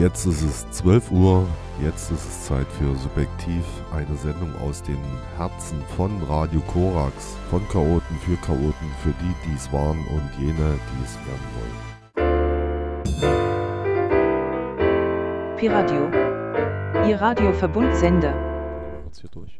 Jetzt ist es 12 Uhr, jetzt ist es Zeit für Subjektiv, eine Sendung aus den Herzen von Radio Korax, von Chaoten für Chaoten, für die, die es waren und jene, die es werden wollen. Piradio, Ihr Radioverbundsender. Jetzt hier durch.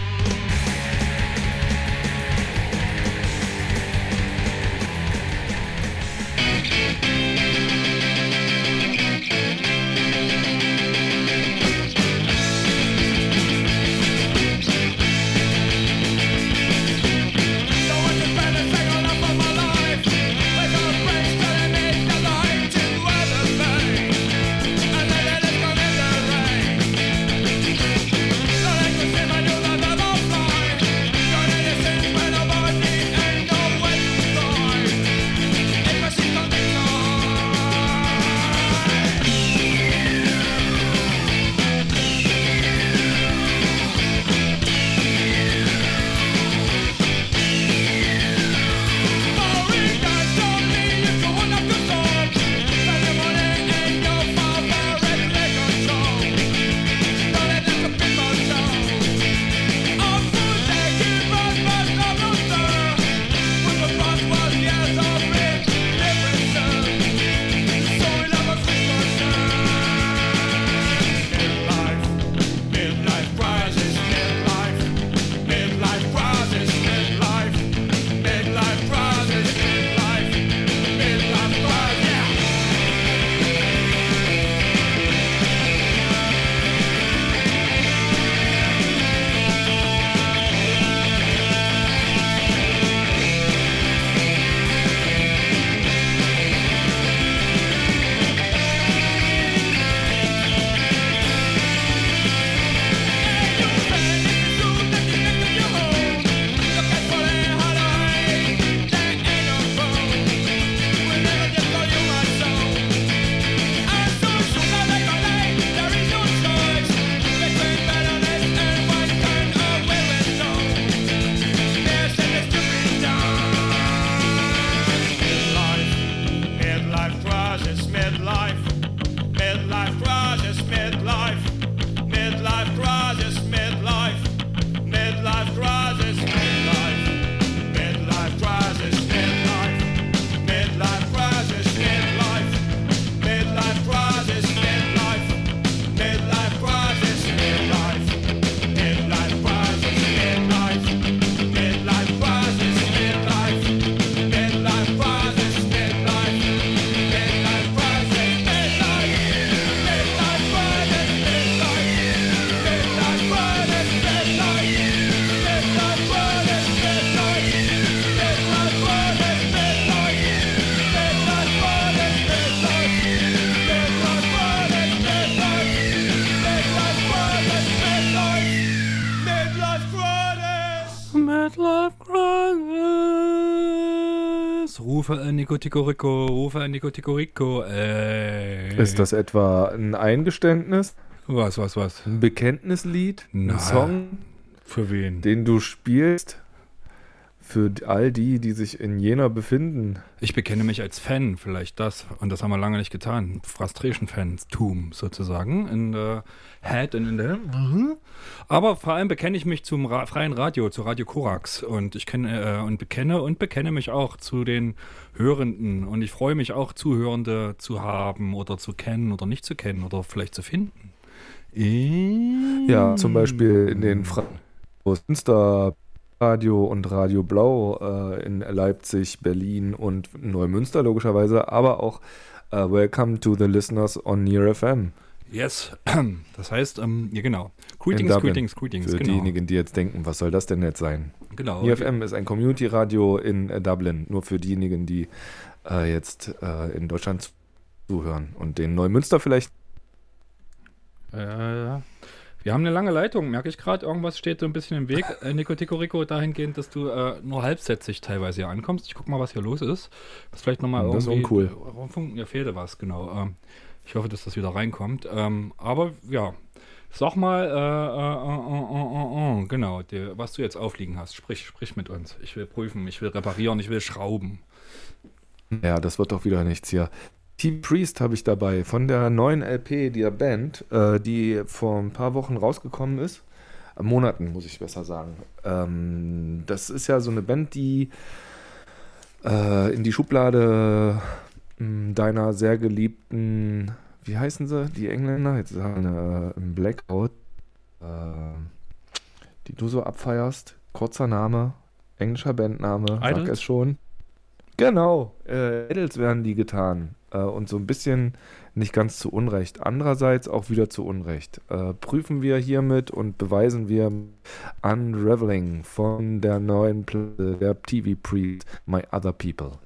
Nico Ticorico, rufe an Nico Ticorico. Äh. Ist das etwa ein Eingeständnis? Was, was, was? Ein Bekenntnislied? Na, ein Song? Für wen? Den du spielst? Für all die, die sich in Jena befinden. Ich bekenne mich als Fan, vielleicht das. Und das haben wir lange nicht getan. Frustration-Fans-Tum sozusagen. In der Head und in der. Aber vor allem bekenne ich mich zum Ra freien Radio, zu Radio Korax. Und ich kenne äh, und bekenne und bekenne mich auch zu den Hörenden. Und ich freue mich auch, Zuhörende zu haben oder zu kennen oder nicht zu kennen oder vielleicht zu finden. Ja, zum Beispiel in den Fra Insta Radio und Radio Blau äh, in Leipzig, Berlin und Neumünster logischerweise, aber auch uh, Welcome to the Listeners on Near FM. Yes, das heißt, ähm, ja genau. Greetings, greetings, greetings. Für genau. diejenigen, die jetzt denken, was soll das denn jetzt sein? Genau. NearFM ist ein Community-Radio in äh, Dublin, nur für diejenigen, die äh, jetzt äh, in Deutschland zuhören und den Neumünster vielleicht. Äh, wir haben eine lange Leitung, merke ich gerade. Irgendwas steht so ein bisschen im Weg, äh, Nico Tico dahingehend, dass du äh, nur halbsätzig teilweise hier ankommst. Ich gucke mal, was hier los ist. Was vielleicht nochmal Das ist irgendwie. uncool. Rundfunk, mir fehlte was, genau. Ähm, ich hoffe, dass das wieder reinkommt. Ähm, aber ja, sag mal, äh, äh, äh, äh, äh, genau, die, was du jetzt aufliegen hast. Sprich, sprich mit uns. Ich will prüfen, ich will reparieren, ich will schrauben. Ja, das wird doch wieder nichts hier. Team Priest habe ich dabei von der neuen LP der Band, äh, die vor ein paar Wochen rausgekommen ist. Äh, Monaten, muss ich besser sagen. Ähm, das ist ja so eine Band, die äh, in die Schublade mh, deiner sehr geliebten, wie heißen sie, die Engländer? Jetzt sagen äh, im Blackout, äh, die du so abfeierst. Kurzer Name, englischer Bandname, sag Idols? es schon. Genau, äh, Idols werden die getan. Äh, und so ein bisschen nicht ganz zu Unrecht. Andererseits auch wieder zu Unrecht. Äh, prüfen wir hiermit und beweisen wir Unraveling von der neuen Platte der TV Priest, My Other People.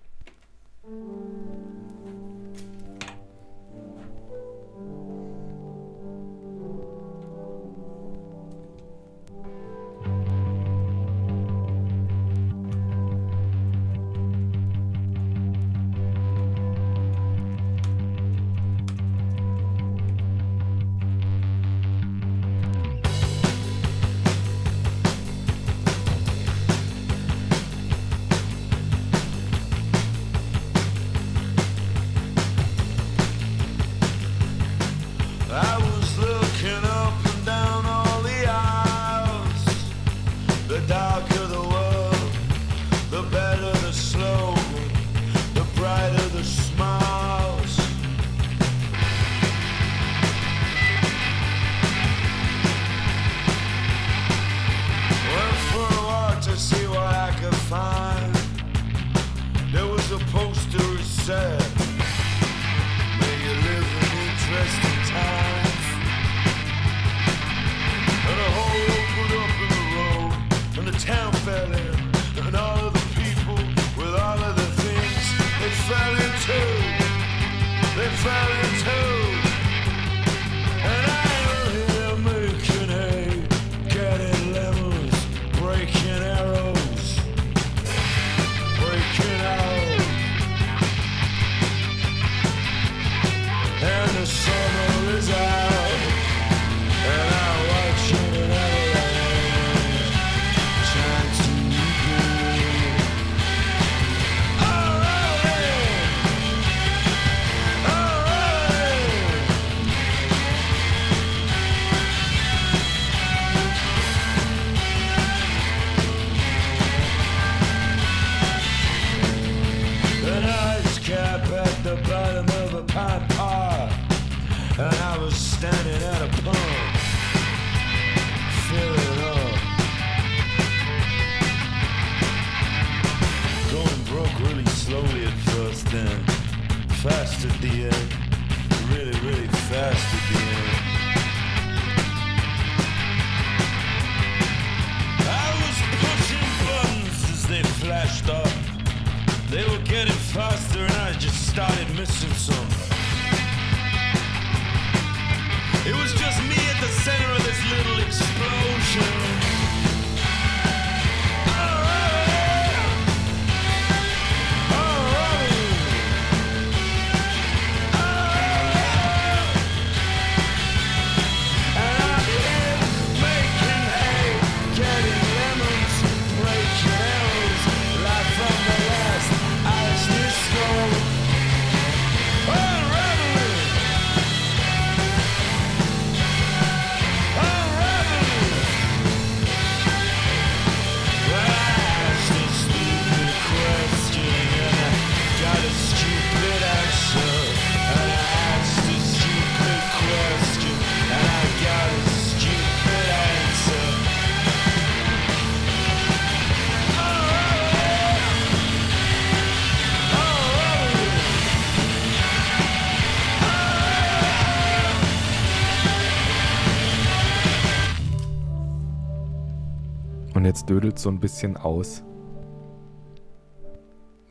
Dödelt so ein bisschen aus.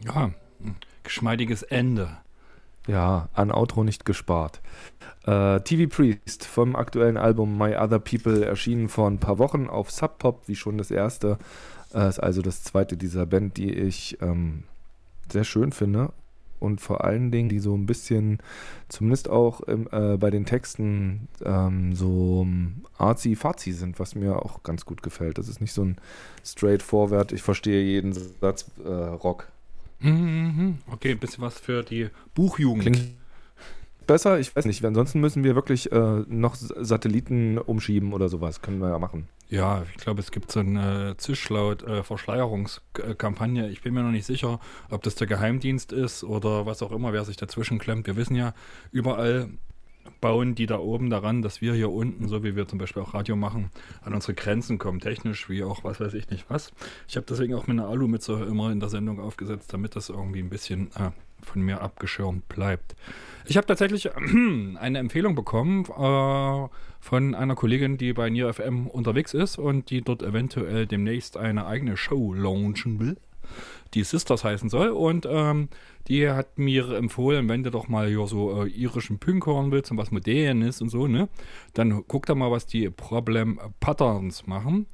Ja, geschmeidiges Ende. Ja, an Outro nicht gespart. Äh, TV Priest vom aktuellen Album My Other People erschienen vor ein paar Wochen auf Sub Pop, wie schon das erste. Äh, ist also das zweite dieser Band, die ich ähm, sehr schön finde. Und vor allen Dingen, die so ein bisschen, zumindest auch im, äh, bei den Texten, ähm, so arzi-fazi sind, was mir auch ganz gut gefällt. Das ist nicht so ein straightforward, ich verstehe jeden Satz äh, Rock. Mhm, Okay, ein bisschen was für die Buchjugend. Klingt besser, ich weiß nicht. Ansonsten müssen wir wirklich äh, noch Satelliten umschieben oder sowas. Können wir ja machen. Ja, ich glaube, es gibt so eine Zischlaut-Verschleierungskampagne. ich bin mir noch nicht sicher, ob das der Geheimdienst ist oder was auch immer, wer sich dazwischen klemmt. Wir wissen ja, überall bauen die da oben daran, dass wir hier unten, so wie wir zum Beispiel auch Radio machen, an unsere Grenzen kommen, technisch wie auch was weiß ich nicht was. Ich habe deswegen auch meine Alu-Mütze immer in der Sendung aufgesetzt, damit das irgendwie ein bisschen äh, von mir abgeschirmt bleibt. Ich habe tatsächlich eine Empfehlung bekommen äh, von einer Kollegin, die bei Nier FM unterwegs ist und die dort eventuell demnächst eine eigene Show launchen will, die Sisters heißen soll. Und ähm, die hat mir empfohlen, wenn du doch mal hier so äh, irischen Punk hören willst und was Modernes und so, ne, dann guck da mal, was die Problem Patterns machen.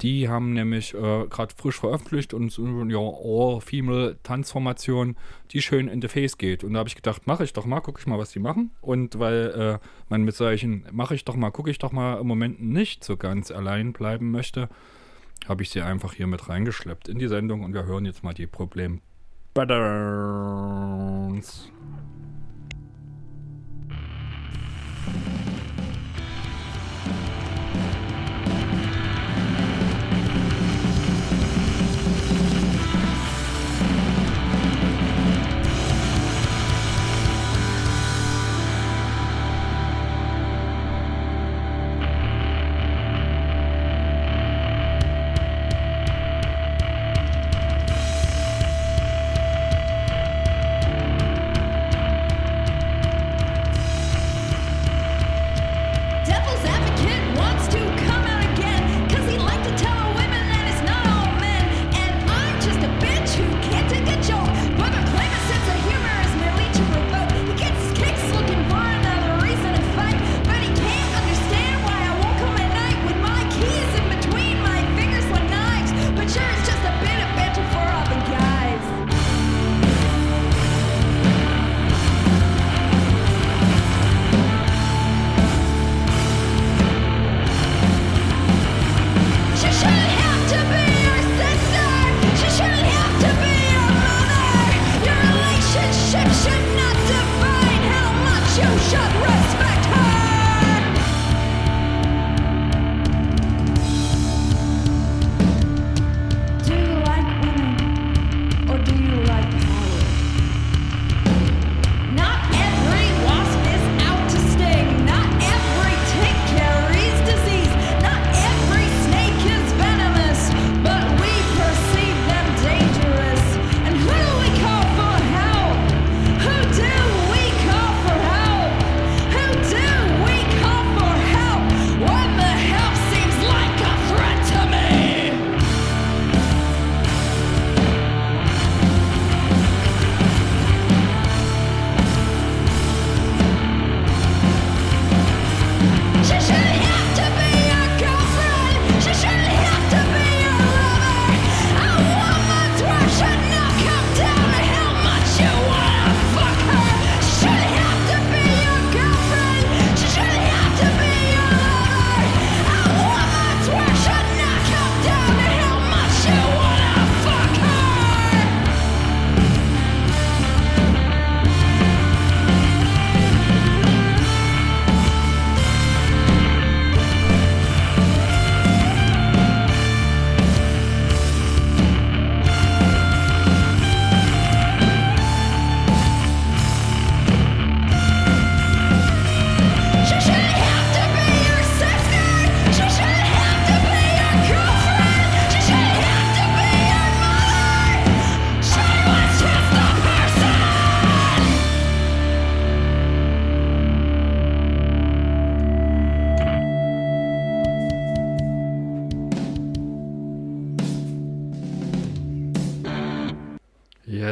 Die haben nämlich äh, gerade frisch veröffentlicht und so ja, All-Female-Tanzformation, die schön in the Face geht. Und da habe ich gedacht, mache ich doch mal, gucke ich mal, was die machen. Und weil äh, man mit solchen, mache ich doch mal, gucke ich doch mal im Moment nicht so ganz allein bleiben möchte, habe ich sie einfach hier mit reingeschleppt in die Sendung und wir hören jetzt mal die Problem Patterns.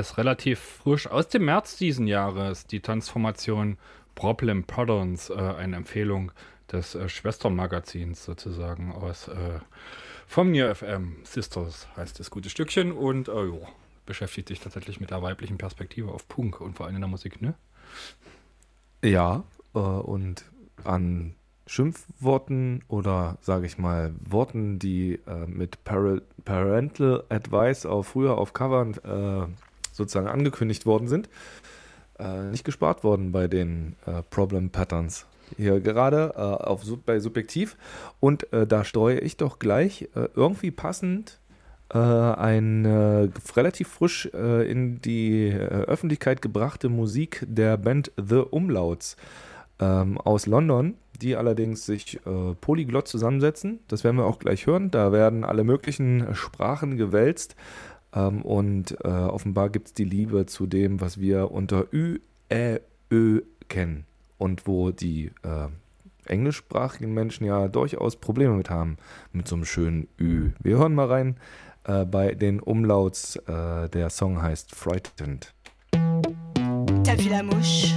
ist relativ frisch aus dem März diesen Jahres, die Transformation Problem Patterns, äh, eine Empfehlung des äh, Schwestermagazins sozusagen aus äh, vom Near FM. Sisters heißt das gute Stückchen und äh, jo, beschäftigt sich tatsächlich mit der weiblichen Perspektive auf Punk und vor allem in der Musik, ne? Ja, äh, und an Schimpfworten oder sage ich mal Worten, die äh, mit Parental Advice auch früher auf Covern äh, sozusagen angekündigt worden sind, äh, nicht gespart worden bei den äh, Problem Patterns. Hier gerade äh, auf, bei Subjektiv. Und äh, da streue ich doch gleich äh, irgendwie passend äh, eine relativ frisch in die Öffentlichkeit gebrachte Musik der Band The Umlauts ähm, aus London, die allerdings sich äh, polyglott zusammensetzen. Das werden wir auch gleich hören. Da werden alle möglichen Sprachen gewälzt. Ähm, und äh, offenbar gibt es die Liebe zu dem, was wir unter Ü, Ä, Ö kennen und wo die äh, englischsprachigen Menschen ja durchaus Probleme mit haben, mit so einem schönen Ü. Wir hören mal rein äh, bei den Umlauts. Äh, der Song heißt Frightened. T'as vu la mouche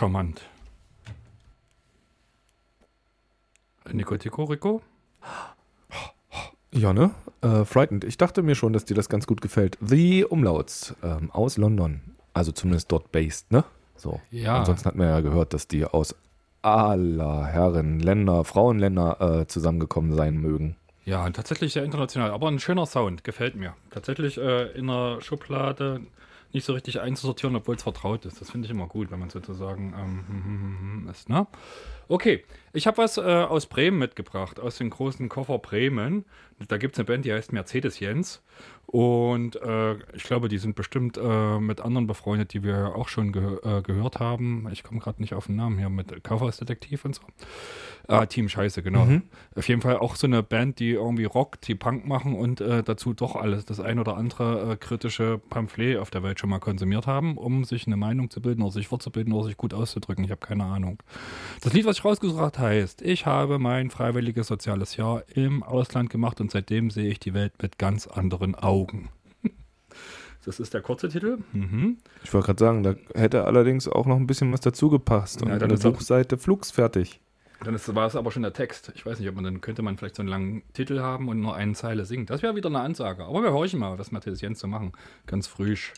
charmant. Nico, Tico, Rico? Ja, ne? Äh, frightened. Ich dachte mir schon, dass dir das ganz gut gefällt. The Umlauts ähm, aus London. Also zumindest dort based, ne? So. Ja. Ansonsten hat man ja gehört, dass die aus aller Herren, Länder, Frauenländer äh, zusammengekommen sein mögen. Ja, tatsächlich sehr international, aber ein schöner Sound, gefällt mir. Tatsächlich äh, in der Schublade nicht so richtig einzusortieren, obwohl es vertraut ist. Das finde ich immer gut, wenn man sozusagen ähm, ist. Ne? Okay, ich habe was äh, aus Bremen mitgebracht, aus dem großen Koffer Bremen. Da gibt es eine Band, die heißt Mercedes Jens. Und äh, ich glaube, die sind bestimmt äh, mit anderen befreundet, die wir auch schon ge äh, gehört haben. Ich komme gerade nicht auf den Namen hier mit Kaufhausdetektiv und so. Ah, Team Scheiße, genau. Mhm. Auf jeden Fall auch so eine Band, die irgendwie Rock, die Punk machen und äh, dazu doch alles, das ein oder andere äh, kritische Pamphlet auf der Welt schon mal konsumiert haben, um sich eine Meinung zu bilden oder sich fortzubilden oder sich gut auszudrücken. Ich habe keine Ahnung. Das Lied, was ich rausgesucht heißt, ich habe mein freiwilliges soziales Jahr im Ausland gemacht und seitdem sehe ich die Welt mit ganz anderen Augen. Das ist der kurze Titel. Mhm. Ich wollte gerade sagen, da hätte allerdings auch noch ein bisschen was dazu gepasst. Und Ja, dann eine ist auch- Buchseite flugs fertig. Dann ist, war es aber schon der Text. Ich weiß nicht, ob man dann könnte man vielleicht so einen langen Titel haben und nur eine Zeile singen. Das wäre wieder eine Ansage. Aber wir horchen mal, was Matthias Jens zu machen. Ganz frisch.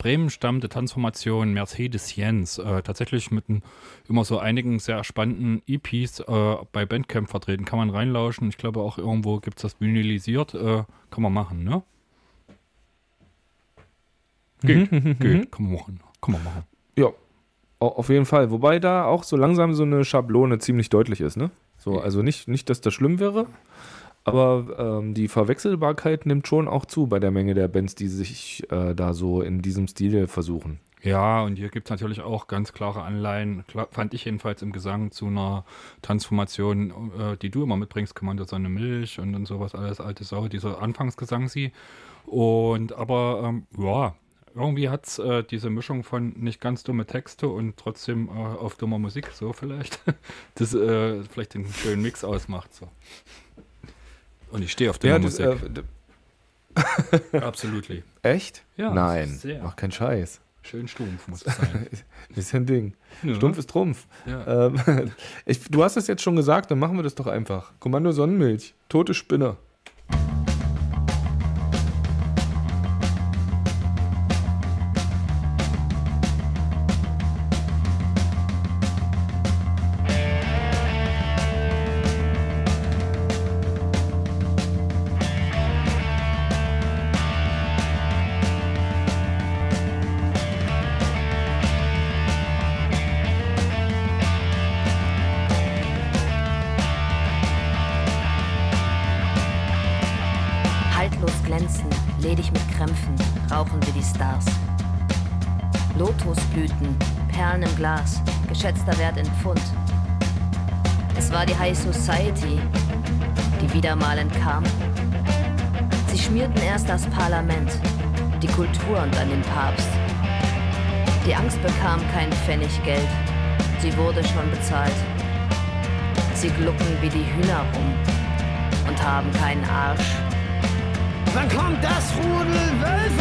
Bremen stammende Transformation Mercedes Jens, äh, tatsächlich mit ein, immer so einigen sehr spannenden EPs äh, bei Bandcamp vertreten. Kann man reinlauschen. Ich glaube auch irgendwo gibt es das vinylisiert. Äh, kann man machen, ne? Geht, geht. Kann man machen. Kann man machen. Ja, au- auf jeden Fall. Wobei da auch so langsam so eine Schablone ziemlich deutlich ist, ne? So, also nicht, nicht, dass das schlimm wäre, aber ähm, die Verwechselbarkeit nimmt schon auch zu bei der Menge der Bands, die sich äh, da so in diesem Stil versuchen. Ja, und hier gibt es natürlich auch ganz klare Anleihen, fand ich jedenfalls im Gesang zu einer Transformation, äh, die du immer mitbringst, Kommando Sonne Milch und, und sowas, alles alte Sau, dieser Anfangsgesang sie. Und aber, ähm, ja, irgendwie hat es äh, diese Mischung von nicht ganz dumme Texte und trotzdem äh, auf dummer Musik, so vielleicht, das äh, vielleicht den schönen Mix ausmacht. So. Und ich stehe auf dumme das, Musik. äh, Absolut. echt? Ja, Nein, sehr. mach keinen Scheiß. Schön stumpf muss es sein. Ist ja ein Ding. Ja. Stumpf ist Trumpf. Ja. Ähm, ich, du hast es jetzt schon gesagt, dann machen wir das doch einfach. Kommando Sonnenmilch, tote Spinne. Society, die wieder mal entkam. Sie schmierten erst das Parlament, die Kultur und dann den Papst. Die Angst bekam kein Pfennig Geld, sie wurde schon bezahlt. Sie glucken wie die Hühner rum und haben keinen Arsch. Wann kommt das Rudel Wölfe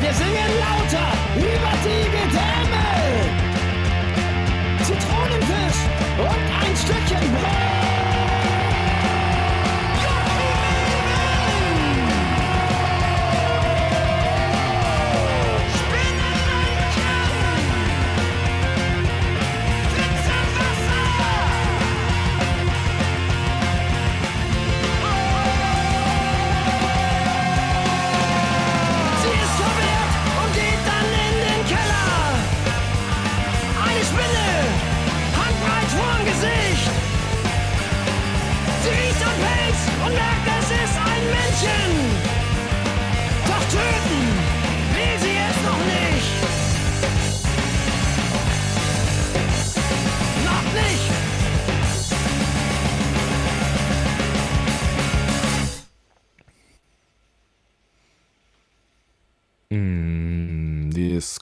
Wir singen lauter über die Gedämme. Zitronenfisch und ein Stückchen Brot.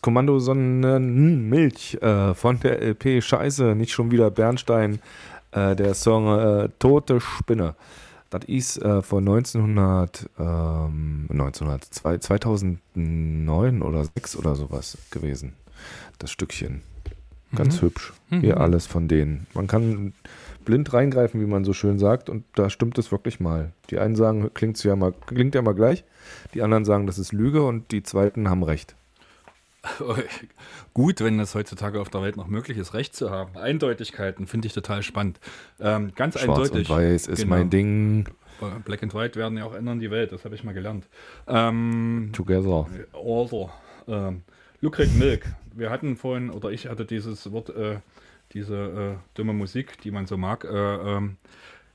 Kommando Sonnenmilch äh, von der LP Scheiße, nicht schon wieder Bernstein, äh, der Song äh, Tote Spinne. Das ist äh, von 1900, ähm, 1900, zwei- 2009 oder 6 oder sowas gewesen. Das Stückchen. Ganz Mhm. hübsch. Hier Mhm. alles von denen. Man kann blind reingreifen, wie man so schön sagt, und da stimmt es wirklich mal. Die einen sagen, klingt ja mal, klingt ja mal gleich, die anderen sagen, das ist Lüge und die zweiten haben recht. Gut, wenn es heutzutage auf der Welt noch möglich ist, Recht zu haben. Eindeutigkeiten finde ich total spannend. Ähm, ganz Schwarz eindeutig. und Weiß ist Genau. mein Ding. Black and White werden ja auch ändern die Welt, das habe ich mal gelernt. Ähm, Together. Also, ähm, Lucret Milk. Wir hatten vorhin, oder ich hatte dieses Wort, äh, diese äh, dumme Musik, die man so mag. Äh, ähm,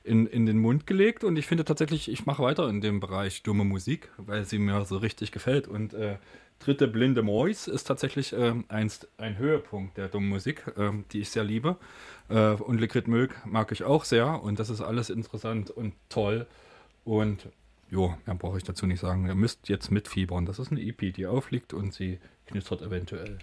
in, in den Mund gelegt und ich finde tatsächlich, ich mache weiter in dem Bereich dumme Musik, weil sie mir so richtig gefällt. Und äh, dritte Blinde Mois ist tatsächlich ähm, einst ein Höhepunkt der dummen Musik, ähm, die ich sehr liebe. Äh, und Liquid Milk mag ich auch sehr und das ist alles interessant und toll. Und jo, mehr brauche ich dazu nicht sagen. Ihr müsst jetzt mitfiebern. Das ist eine EP, die aufliegt und sie knistert eventuell.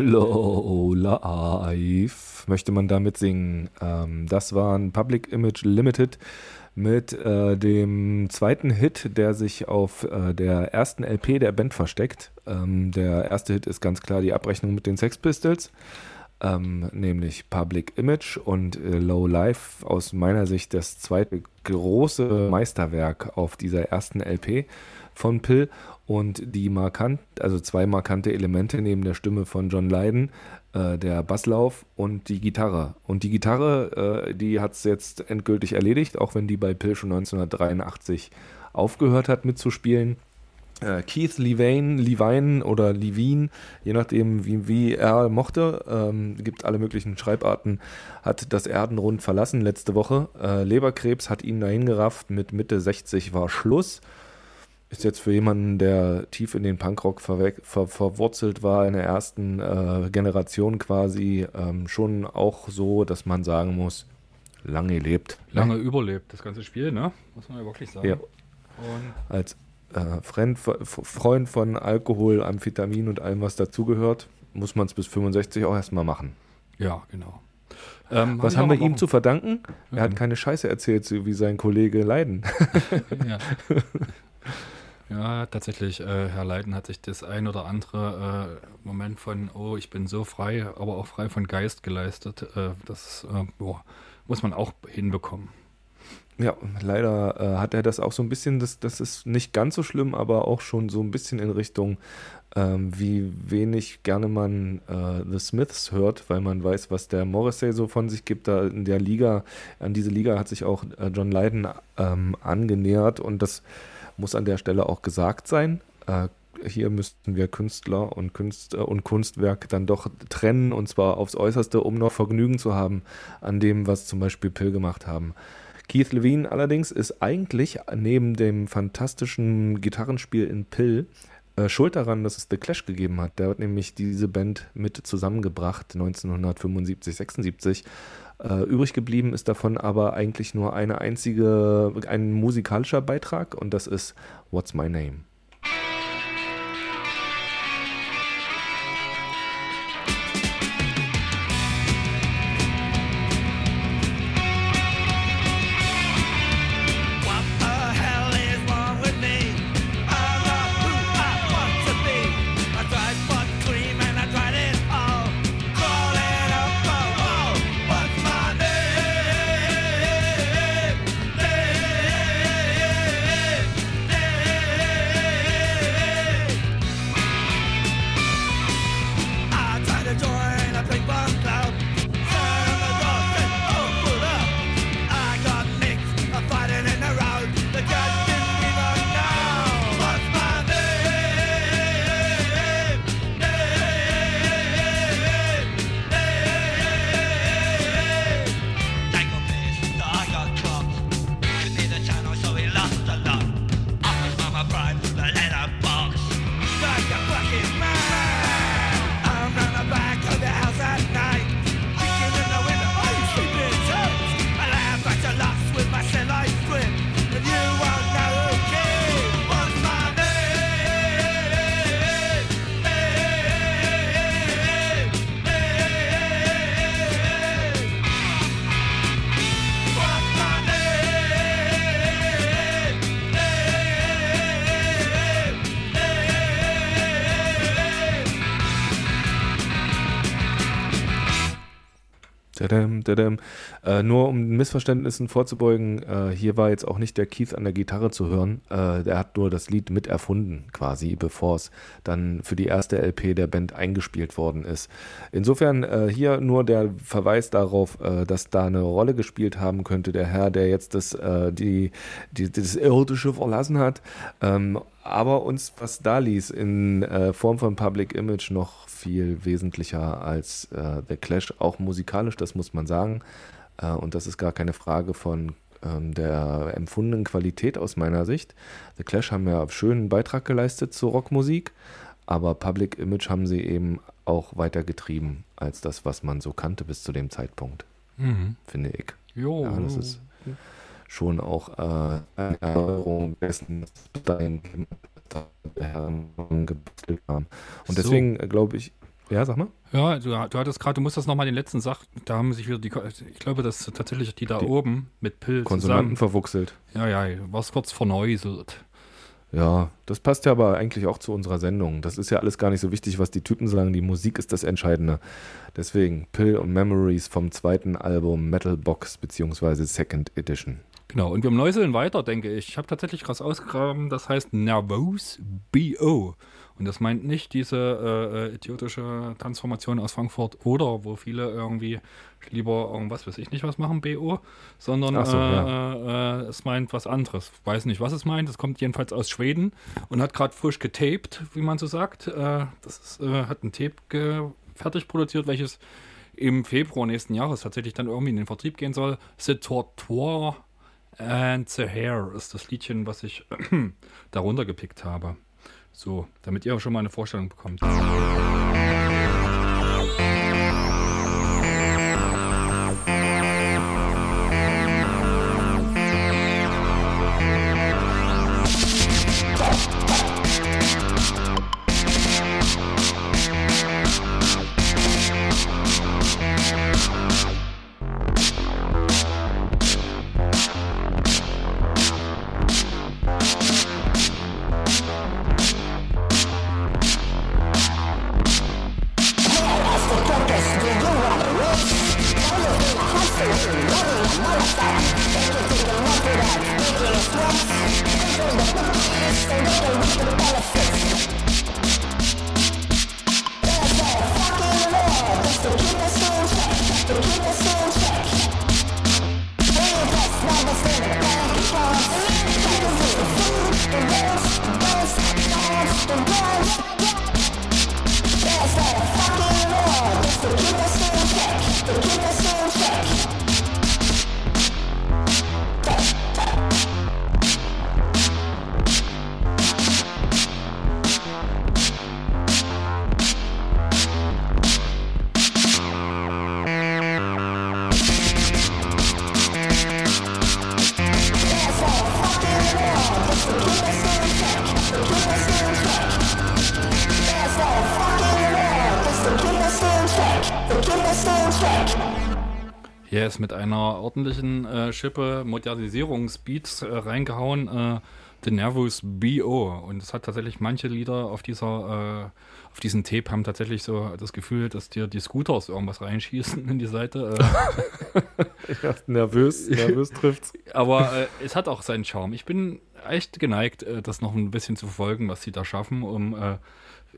Low Life möchte man damit singen. Ähm, das waren Public Image Limited mit äh, dem zweiten Hit, der sich auf äh, der ersten LP der Band versteckt. Ähm, der erste Hit ist ganz klar die Abrechnung mit den Sex Pistols, ähm, nämlich Public Image und äh, Low Life aus meiner Sicht das zweite große Meisterwerk auf dieser ersten LP von Pill und die markant, also zwei markante Elemente neben der Stimme von John Lydon, äh, der Basslauf und die Gitarre. Und die Gitarre, äh, die hat es jetzt endgültig erledigt, auch wenn die bei Pill schon 1983 aufgehört hat mitzuspielen. Äh, Keith Levine, Levine oder Levine, je nachdem wie, wie er mochte, ähm, gibt alle möglichen Schreibarten, hat das Erdenrund verlassen letzte Woche. Äh, Leberkrebs hat ihn dahin gerafft, mit Mitte 60 war Schluss. Ist jetzt für jemanden, der tief in den Punkrock verwe- ver verwurzelt war, in der ersten äh, Generation quasi, ähm, schon auch so, dass man sagen muss, lange lebt. Lange überlebt, das ganze Spiel, ne? Muss man ja wirklich sagen. Ja. Als äh, Freund, Freund von Alkohol, Amphetamin und allem, was dazugehört, muss man es bis 65 auch erstmal machen. ja, genau. Ähm, Was haben wir ihm zu verdanken? Er hat Mhm. keine Scheiße erzählt, wie sein Kollege Leiden. ja. ja, tatsächlich, äh, Herr Leiden hat sich das ein oder andere äh, Moment von, oh, ich bin so frei, aber auch frei von Geist geleistet. Äh, das äh, boah, muss man auch hinbekommen. Ja, leider äh, hat er das auch so ein bisschen, das, das ist nicht ganz so schlimm, aber auch schon so ein bisschen in Richtung, ähm, wie wenig gerne man äh, The Smiths hört, weil man weiß, was der Morrissey so von sich gibt. Da in der Liga, an diese Liga hat sich auch äh, John Lydon ähm, angenähert und das muss an der Stelle auch gesagt sein. Äh, hier müssten wir Künstler und, Kunst, äh, und Kunstwerk dann doch trennen und zwar aufs Äußerste, um noch Vergnügen zu haben an dem, was zum Beispiel Pill gemacht haben. Keith Levine allerdings ist eigentlich neben dem fantastischen Gitarrenspiel in Pill äh, schuld daran, dass es The Clash gegeben hat. Der hat nämlich diese Band mit zusammengebracht 1975, 76. Äh, übrig geblieben ist davon aber eigentlich nur eine einzige, ein musikalischer Beitrag und das ist What's My Name. da Äh, nur um Missverständnissen vorzubeugen, äh, hier war jetzt auch nicht der Keith an der Gitarre zu hören. Äh, der hat nur das Lied mit erfunden, quasi, bevor es dann für die erste LP der Band eingespielt worden ist. Insofern äh, hier nur der Verweis darauf, äh, dass da eine Rolle gespielt haben könnte, der Herr, der jetzt das, äh, die, die, das Irdische verlassen hat. Ähm, aber uns was da ließ in äh, Form von Public Image noch viel wesentlicher als äh, The Clash, auch musikalisch, das muss man sagen. Äh, und das ist gar keine Frage von ähm, der empfundenen Qualität aus meiner Sicht. The Clash haben ja einen schönen Beitrag geleistet zur Rockmusik, aber Public Image haben sie eben auch weiter getrieben als das, was man so kannte bis zu dem Zeitpunkt, Mhm. finde ich. Jo, Ja, das ist schon auch äh, eine Erinnerung dessen, was dahin gebastelt haben. Und deswegen äh, glaube ich, Ja, sag mal. Ja, du, du hattest gerade, du musst das nochmal den letzten Sach, da haben sich wieder die, ich glaube, das ist tatsächlich die da Die oben mit Pill Konsonanten zusammen. verwuchselt. Ja, ja, was kurz verneuselt. Ja, das passt ja aber eigentlich auch zu unserer Sendung. Das ist ja alles gar nicht so wichtig, was die Typen sagen. Die Musik ist das Entscheidende. Deswegen Pill und Memories vom zweiten Album Metal Box beziehungsweise Second Edition. Genau, und wir neuseln weiter, denke ich. Ich habe tatsächlich krass ausgegraben, das heißt Nervous BO. Und das meint nicht diese äh, äh, idiotische Transformation aus Frankfurt oder wo viele irgendwie lieber irgendwas, weiß ich nicht, was machen, BO, sondern so, äh, ja. äh, es meint was anderes. Weiß nicht, was es meint. Es kommt jedenfalls aus Schweden und hat gerade frisch getaped, wie man so sagt. Äh, das ist, äh, hat ein Tape fertig produziert, welches im Februar nächsten Jahres tatsächlich dann irgendwie in den Vertrieb gehen soll. The Tortoise and the Hair ist das Liedchen, was ich darunter gepickt habe. So, damit ihr schon mal eine Vorstellung bekommt. Hier einer ordentlichen äh, Schippe Modernisierungsbeats äh, reingehauen. Äh, The Nervous B.O. Und es hat tatsächlich manche Lieder auf dieser, äh, auf diesem Tape haben tatsächlich so das Gefühl, dass dir die Scooters irgendwas reinschießen in die Seite. Äh, Ja, nervös, nervös trifft's. aber äh, es hat auch seinen Charme. Ich bin echt geneigt, äh, das noch ein bisschen zu verfolgen, was sie da schaffen, um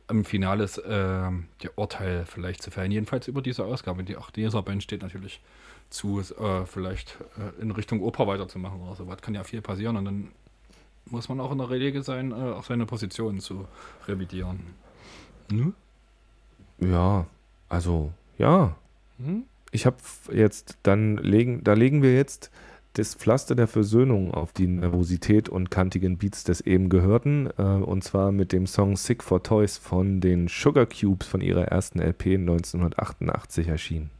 im Finales äh, der Urteil vielleicht zu fällen. Jedenfalls über diese Ausgabe. Die, auch dieser Band steht natürlich zu, äh, vielleicht äh, in Richtung Oper weiterzumachen oder so. Was kann ja viel passieren und dann muss man auch in der Lage sein, äh, auch seine Position zu revidieren. Ne? Ja, also, ja. Hm? Ich habe jetzt, dann legen, da legen wir jetzt das Pflaster der Versöhnung auf die Nervosität und kantigen Beats des eben Gehörten. Äh, und zwar mit dem Song Sick for Toys von den Sugar Cubes von ihrer ersten LP 1988 erschienen.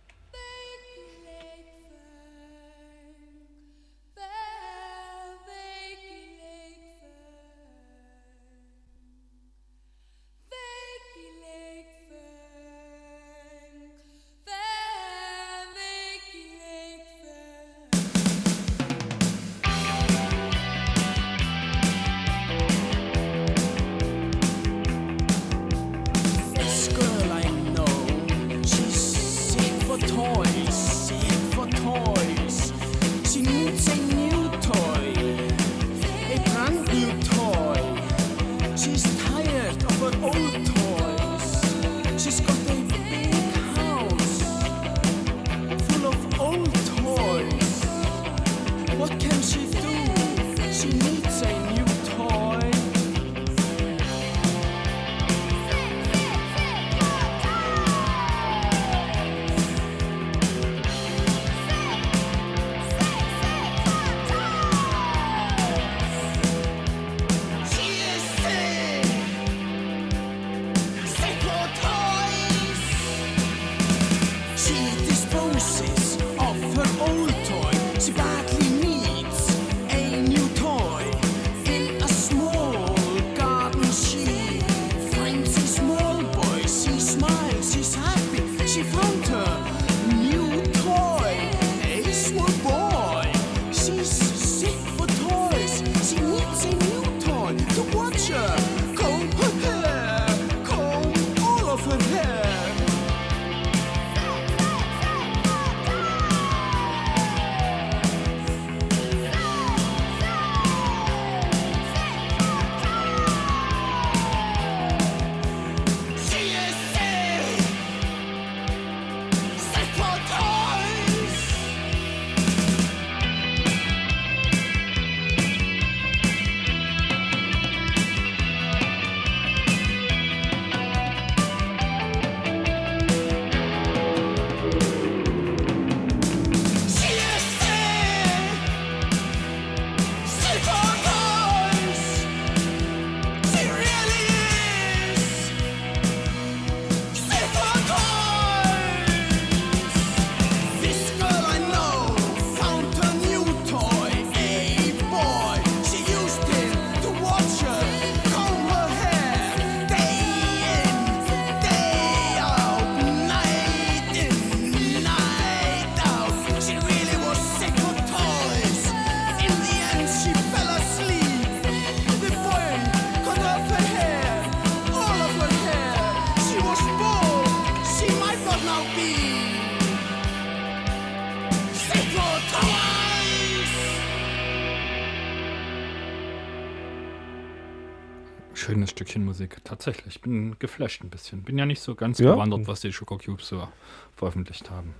Musik. Tatsächlich. Ich bin geflasht ein bisschen. Bin ja nicht so ganz Ja? bewandert, was die Sugar Cubes so veröffentlicht haben.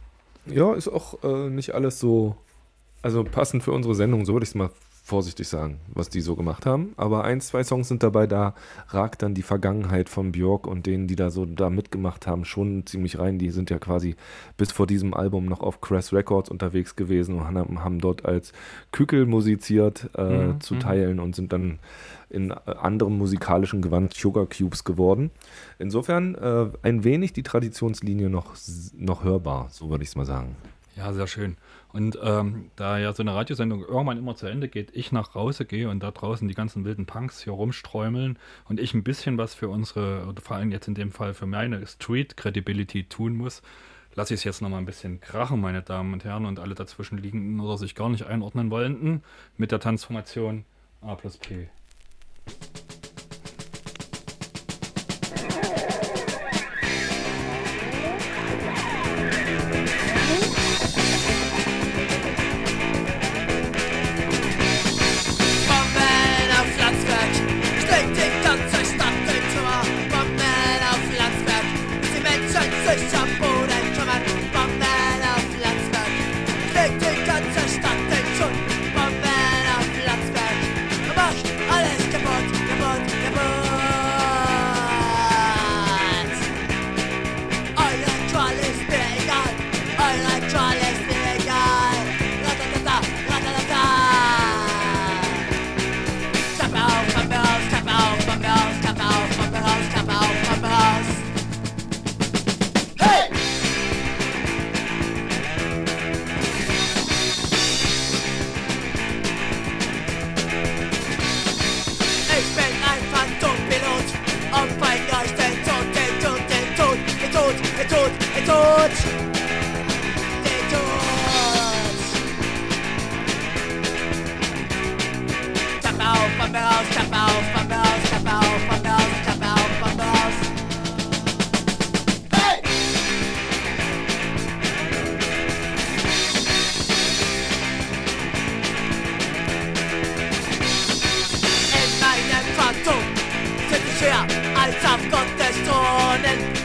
Ja, ist auch äh, nicht alles so, also passend für unsere Sendung, so würde ich es mal vorsichtig sagen, was die so gemacht haben. Aber ein, zwei Songs sind dabei, da ragt dann die Vergangenheit von Björk und denen, die da so da mitgemacht haben, schon ziemlich rein. Die sind ja quasi bis vor diesem Album noch auf Crash Records unterwegs gewesen und haben, haben dort als Kükel musiziert äh, Mhm, zu mhm. teilen und sind dann in äh, anderem musikalischen Gewand Sugar Cubes geworden. Insofern äh, ein wenig die Traditionslinie noch, noch hörbar, so würde ich es mal sagen. Ja, sehr schön. Und ähm, da ja so eine Radiosendung irgendwann immer zu Ende geht, ich nach Hause gehe und da draußen die ganzen wilden Punks hier rumsträumeln und ich ein bisschen was für unsere, oder vor allem jetzt in dem Fall für meine Street Credibility tun muss, lasse ich es jetzt nochmal ein bisschen krachen, meine Damen und Herren, und alle dazwischenliegenden oder sich gar nicht einordnen wollenden mit der Transformation A plus P.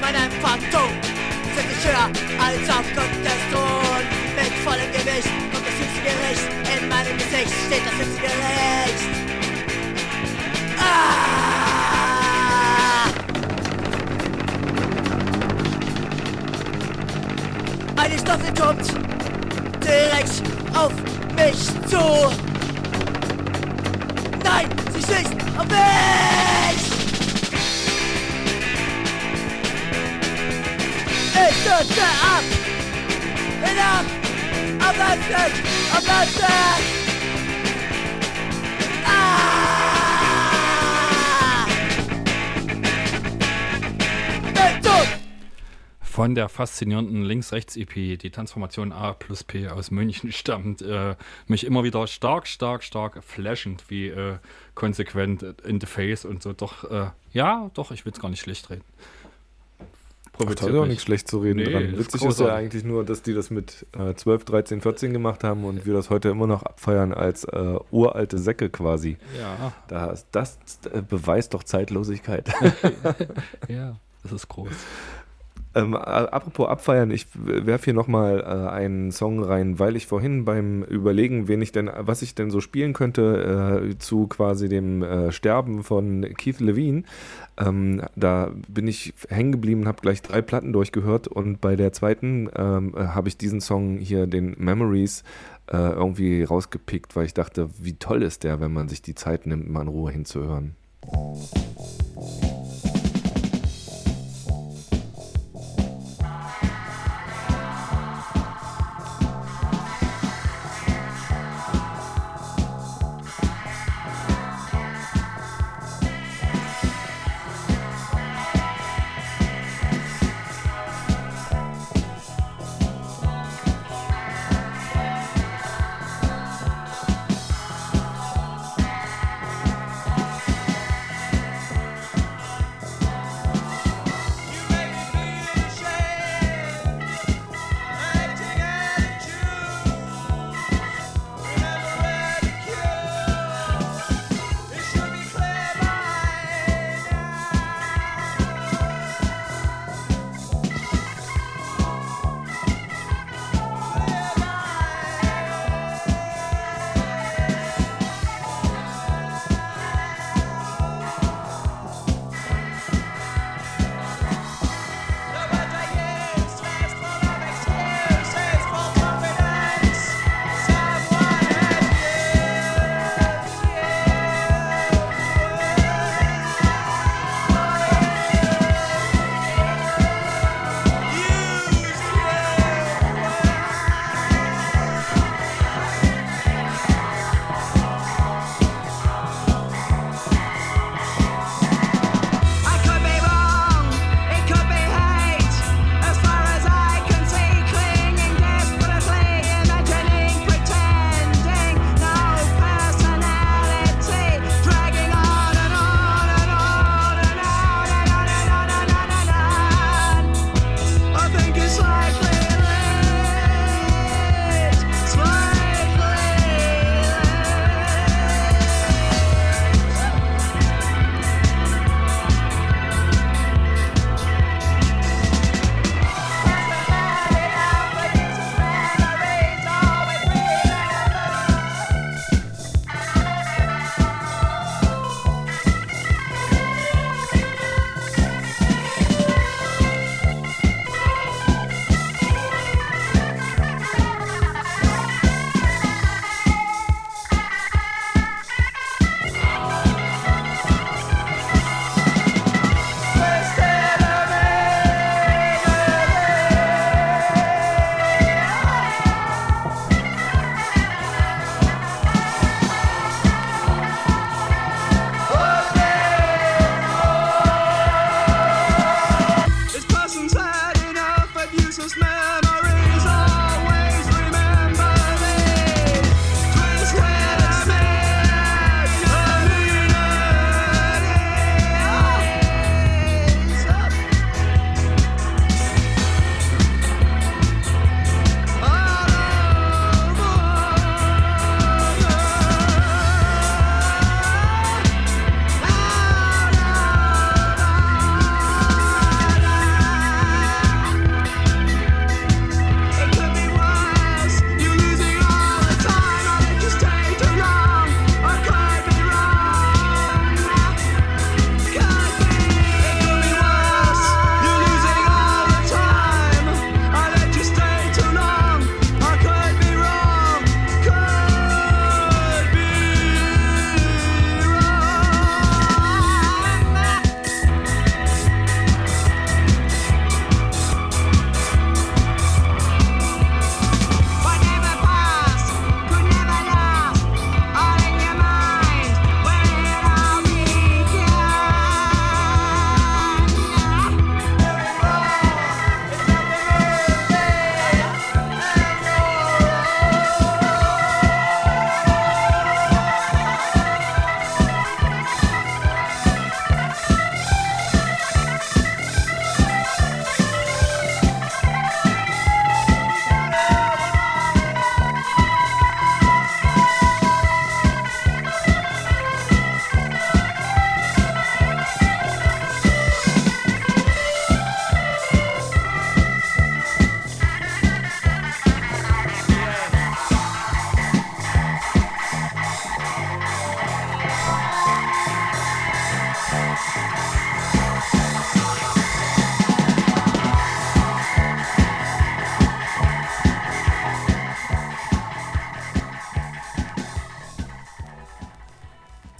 Thron. In meinem Phantom sind ich höher als auf Gottes Thron. Mit vollem Gewicht kommt das höchste Gericht. In meinem Gesicht steht das höchste Gericht. Ah! Eine Staffel kommt direkt auf mich zu. Nein, sie schießt auf mich! Stürze ab! Hinab! Auf Leipzig! Auf Leipzig! Ah! Von der faszinierenden Links-Rechts-EP, die Transformation A plus P aus München stammt, äh, mich immer wieder stark, stark, stark flashend, wie äh, konsequent in the face und so. Doch, äh, ja, doch, ich will es gar nicht schlecht reden. Da Provoziert ist auch nichts schlecht zu reden Nee, dran. ist Witzig ist ja großartig. eigentlich nur, dass die das mit äh, 12, 13, 14 gemacht haben und wir das heute immer noch abfeiern als äh, uralte Säcke quasi. Ja, Da das äh, beweist doch Zeitlosigkeit. ja, das ist groß. Ähm, äh, apropos abfeiern, ich werfe hier nochmal äh, einen Song rein, weil ich vorhin beim Überlegen, wen ich denn, was ich denn so spielen könnte, äh, zu quasi dem äh, Sterben von Keith Levine, ähm, da bin ich hängen geblieben habe gleich drei Platten durchgehört und bei der zweiten ähm, äh, habe ich diesen Song hier, den Memories, äh, irgendwie rausgepickt, weil ich dachte, wie toll ist der, wenn man sich die Zeit nimmt, mal in Ruhe hinzuhören.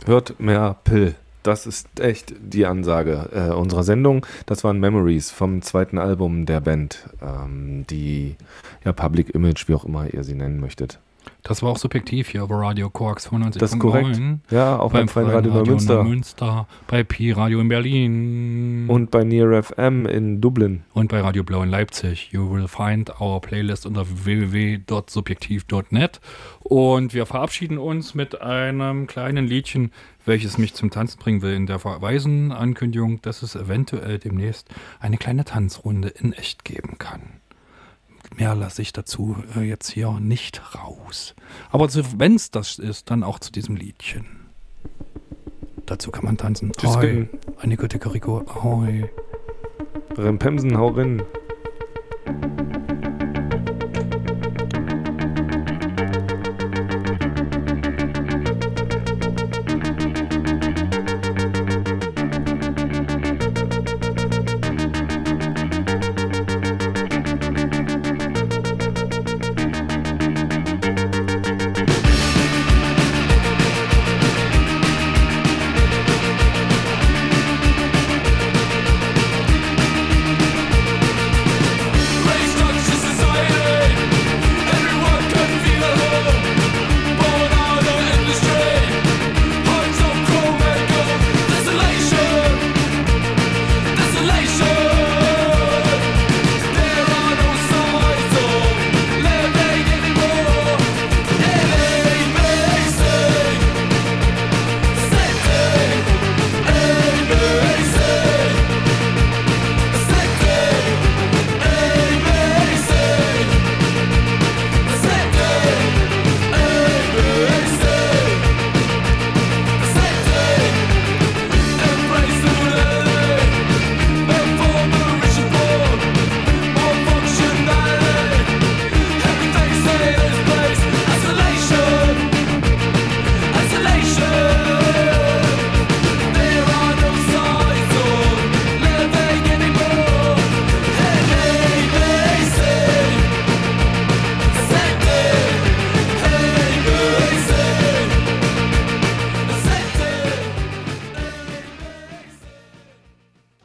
Hört mehr Pill. Das ist echt die Ansage äh, unserer Sendung. Das waren Memories vom zweiten Album der Band, ähm, die ja Public Image, wie auch immer ihr sie nennen möchtet. Das war auch subjektiv hier über Radio Coax 95.9. Das ist korrekt. Ja, auch beim Freien Radio Neumünster. Neumünster, bei Pi Radio in Berlin Und bei Near FM in Dublin. und bei Radio Blau in Leipzig. You will find our playlist unter www.subjektiv.net. Und wir verabschieden uns mit einem kleinen Liedchen, welches mich zum Tanzen bringen will. In der verweisen Ankündigung, dass es eventuell demnächst eine kleine Tanzrunde in echt geben kann. Mehr lasse ich dazu äh, jetzt hier nicht raus. Aber wenn es das ist, dann auch zu diesem Liedchen. Dazu kann man tanzen. Tschüss, Ahoi. Eine gute Rico. Ahoi. Rempemsen, hau rein.